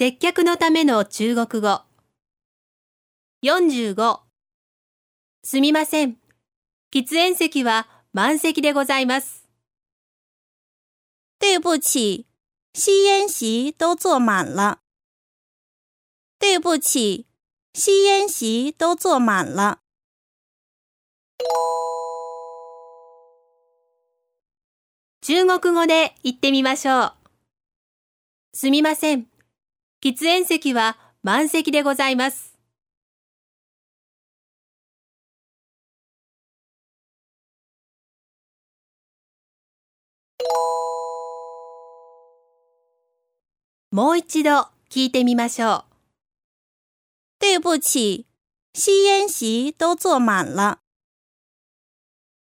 接客のための中国語。45すみません。喫煙席は満席でございます。对不起，吸烟席都坐满了。对不起，吸烟席都坐满了。中国語で言ってみましょう。すみません。喫煙席は満席でございます。もう一度聞いてみましょう。对不起，吸烟席都坐满了。